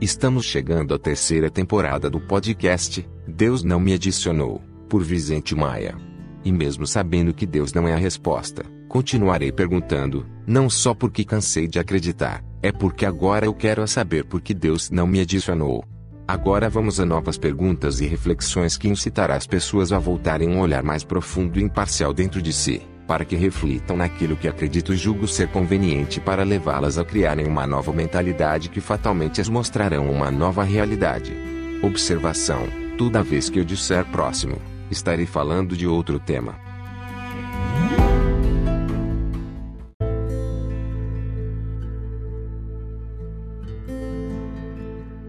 Estamos chegando à terceira temporada do podcast Deus Não Me Adicionou, por Vicente Maia. E mesmo sabendo que Deus não é a resposta, continuarei perguntando, não só porque cansei de acreditar, é porque agora eu quero saber por que Deus não me adicionou. Agora vamos a novas perguntas e reflexões que incitará as pessoas a voltarem um olhar mais profundo e imparcial dentro de si para que reflitam naquilo que acredito e julgo ser conveniente para levá-las a criarem uma nova mentalidade que fatalmente as mostrarão uma nova realidade. Observação: toda vez que eu disser próximo, estarei falando de outro tema.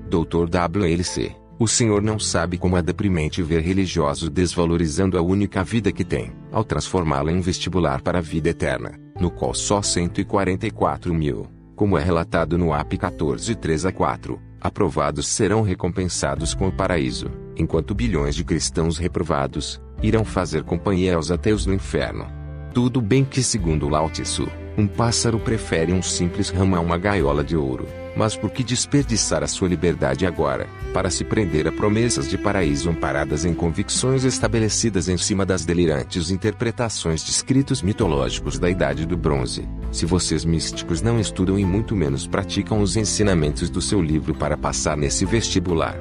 Dr. WLC o Senhor não sabe como é deprimente ver religiosos desvalorizando a única vida que tem, ao transformá-la em vestibular para a vida eterna, no qual só 144 mil, como é relatado no AP 14 3 a 4, aprovados serão recompensados com o paraíso, enquanto bilhões de cristãos reprovados irão fazer companhia aos ateus no inferno. Tudo bem que, segundo Lao Tzu, um pássaro prefere um simples ramo a uma gaiola de ouro. Mas por que desperdiçar a sua liberdade agora, para se prender a promessas de paraíso amparadas em convicções estabelecidas em cima das delirantes interpretações de escritos mitológicos da Idade do Bronze? Se vocês místicos não estudam e muito menos praticam os ensinamentos do seu livro para passar nesse vestibular,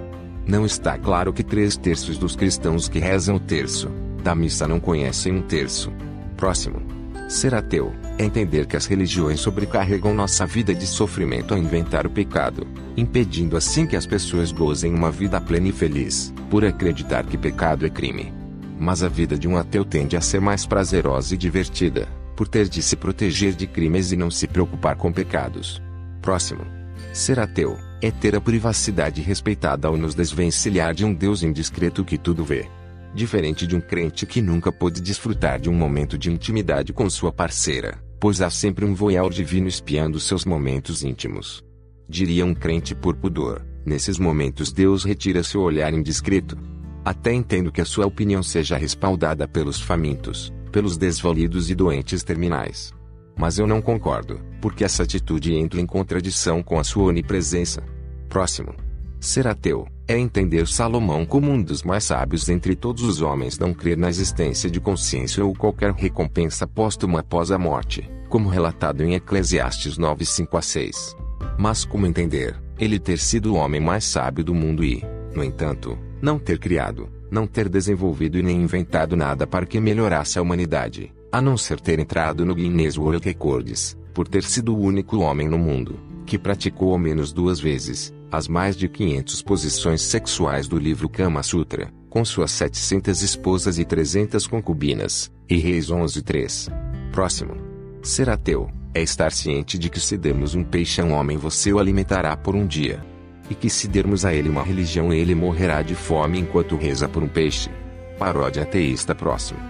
não está claro que três terços dos cristãos que rezam o terço da missa não conhecem um terço. Próximo. Ser ateu é entender que as religiões sobrecarregam nossa vida de sofrimento ao inventar o pecado, impedindo assim que as pessoas gozem uma vida plena e feliz, por acreditar que pecado é crime. Mas a vida de um ateu tende a ser mais prazerosa e divertida, por ter de se proteger de crimes e não se preocupar com pecados. Próximo. Ser ateu é ter a privacidade respeitada ao nos desvencilhar de um Deus indiscreto que tudo vê diferente de um crente que nunca pôde desfrutar de um momento de intimidade com sua parceira, pois há sempre um voyeur divino espiando seus momentos íntimos. Diria um crente por pudor, nesses momentos Deus retira seu olhar indiscreto. Até entendo que a sua opinião seja respaldada pelos famintos, pelos desvalidos e doentes terminais. Mas eu não concordo, porque essa atitude entra em contradição com a sua onipresença. Próximo. Ser ateu é entender Salomão como um dos mais sábios entre todos os homens, não crer na existência de consciência ou qualquer recompensa póstuma após a morte, como relatado em Eclesiastes 9, 5 a 6. Mas como entender ele ter sido o homem mais sábio do mundo e, no entanto, não ter criado, não ter desenvolvido e nem inventado nada para que melhorasse a humanidade, a não ser ter entrado no Guinness World Records, por ter sido o único homem no mundo que praticou ao menos duas vezes as mais de 500 posições sexuais do livro Kama Sutra, com suas 700 esposas e 300 concubinas, e Reis 11.3. Próximo. Ser ateu é estar ciente de que se dermos um peixe a um homem você o alimentará por um dia. E que se dermos a ele uma religião ele morrerá de fome enquanto reza por um peixe. Paródia ateísta próximo.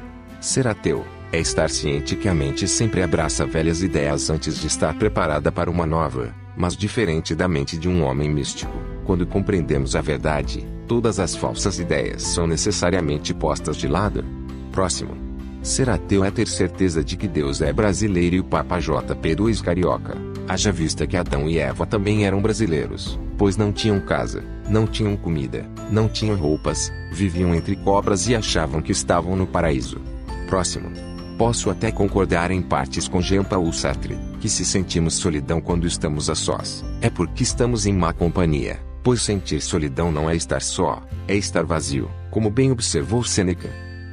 Ser ateu é estar ciente que a mente sempre abraça velhas ideias antes de estar preparada para uma nova mas diferente da mente de um homem místico. Quando compreendemos a verdade, todas as falsas ideias são necessariamente postas de lado. Próximo. Ser ateu é ter certeza de que Deus é brasileiro e o Papa JP2 carioca. Haja vista que Adão e Eva também eram brasileiros, pois não tinham casa, não tinham comida, não tinham roupas, viviam entre cobras e achavam que estavam no paraíso. Próximo. Posso até concordar em partes com Jean-Paul Sartre, que se sentimos solidão quando estamos a sós, é porque estamos em má companhia, pois sentir solidão não é estar só, é estar vazio, como bem observou Sêneca.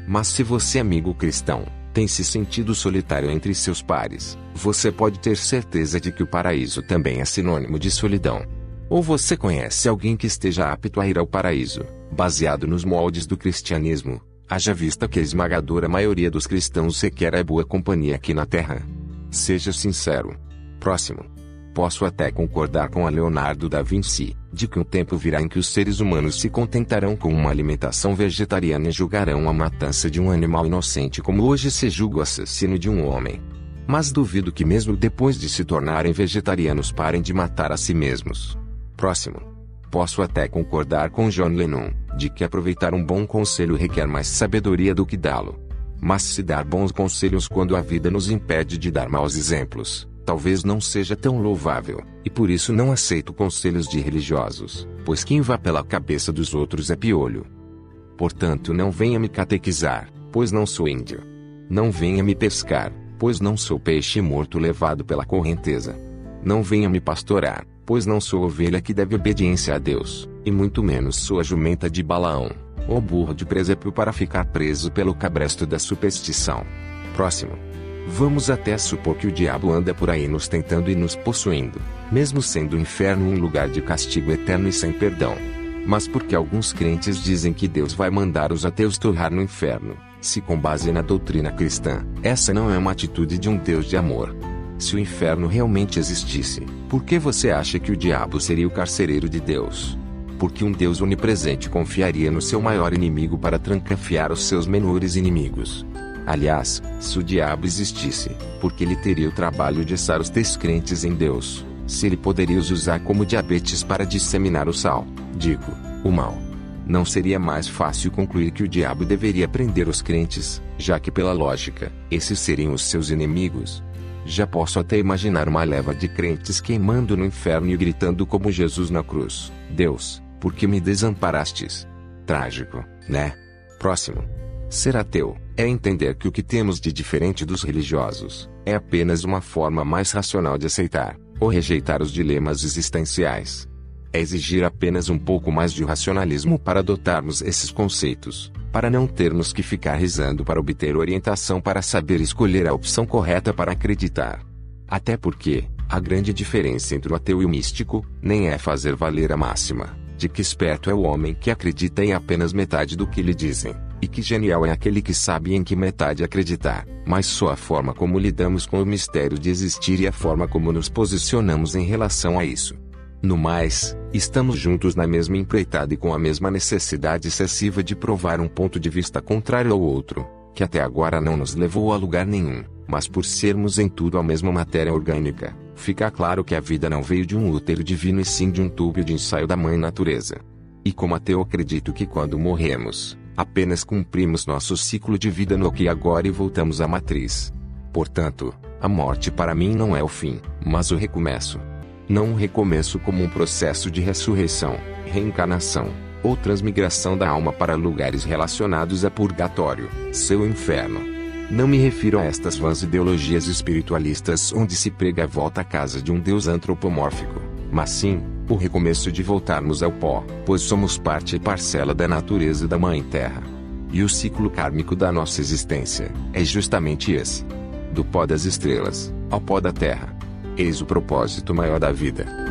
Mas se você, amigo cristão, tem se sentido solitário entre seus pares, você pode ter certeza de que o paraíso também é sinônimo de solidão. Ou você conhece alguém que esteja apto a ir ao paraíso, baseado nos moldes do cristianismo, Haja vista que a esmagadora maioria dos cristãos requer a boa companhia aqui na Terra. Seja sincero. Próximo. Posso até concordar com a Leonardo da Vinci, de que um tempo virá em que os seres humanos se contentarão com uma alimentação vegetariana e julgarão a matança de um animal inocente como hoje se julga o assassino de um homem. Mas duvido que mesmo depois de se tornarem vegetarianos parem de matar a si mesmos. Próximo. Posso até concordar com John Lennon, de que aproveitar um bom conselho requer mais sabedoria do que dá-lo. Mas se dar bons conselhos quando a vida nos impede de dar maus exemplos, talvez não seja tão louvável, e por isso não aceito conselhos de religiosos, pois quem vá pela cabeça dos outros é piolho. Portanto, não venha me catequizar, pois não sou índio. Não venha me pescar, pois não sou peixe morto levado pela correnteza. Não venha me pastorar, pois não sou ovelha que deve obediência a Deus, e muito menos sou a jumenta de Balaão, ou burro de presépio para ficar preso pelo cabresto da superstição. Próximo. Vamos até supor que o diabo anda por aí nos tentando e nos possuindo, mesmo sendo o inferno um lugar de castigo eterno e sem perdão. Mas porque alguns crentes dizem que Deus vai mandar os ateus torrar no inferno, se com base na doutrina cristã, essa não é uma atitude de um Deus de amor. Se o inferno realmente existisse, por que você acha que o diabo seria o carcereiro de Deus? Porque um Deus onipresente confiaria no seu maior inimigo para trancafiar os seus menores inimigos. Aliás, se o diabo existisse, porque ele teria o trabalho de assar os descrentes em Deus, se ele poderia os usar como diabetes para disseminar o sal, digo, o mal. Não seria mais fácil concluir que o diabo deveria prender os crentes, já que pela lógica, esses seriam os seus inimigos? Já posso até imaginar uma leva de crentes queimando no inferno e gritando como Jesus na cruz: Deus, por que me desamparastes? Trágico, né? Próximo. Ser ateu é entender que o que temos de diferente dos religiosos é apenas uma forma mais racional de aceitar ou rejeitar os dilemas existenciais. É exigir apenas um pouco mais de racionalismo para adotarmos esses conceitos, para não termos que ficar rezando para obter orientação para saber escolher a opção correta para acreditar. Até porque, a grande diferença entre o ateu e o místico nem é fazer valer a máxima de que esperto é o homem que acredita em apenas metade do que lhe dizem, e que genial é aquele que sabe em que metade acreditar, mas só a forma como lidamos com o mistério de existir e a forma como nos posicionamos em relação a isso. No mais, estamos juntos na mesma empreitada e com a mesma necessidade excessiva de provar um ponto de vista contrário ao outro, que até agora não nos levou a lugar nenhum, mas por sermos em tudo a mesma matéria orgânica, fica claro que a vida não veio de um útero divino e sim de um tubo de ensaio da mãe natureza. E como ateu acredito que quando morremos, apenas cumprimos nosso ciclo de vida no aqui e agora e voltamos à matriz. Portanto, a morte para mim não é o fim, mas o recomeço. Não um recomeço como um processo de ressurreição, reencarnação, ou transmigração da alma para lugares relacionados a purgatório, seu inferno. Não me refiro a estas vãs ideologias espiritualistas onde se prega a volta à casa de um Deus antropomórfico, mas sim, o recomeço de voltarmos ao pó, pois somos parte e parcela da natureza da Mãe Terra. E o ciclo kármico da nossa existência é justamente esse: do pó das estrelas ao pó da Terra. Eis o propósito maior da vida.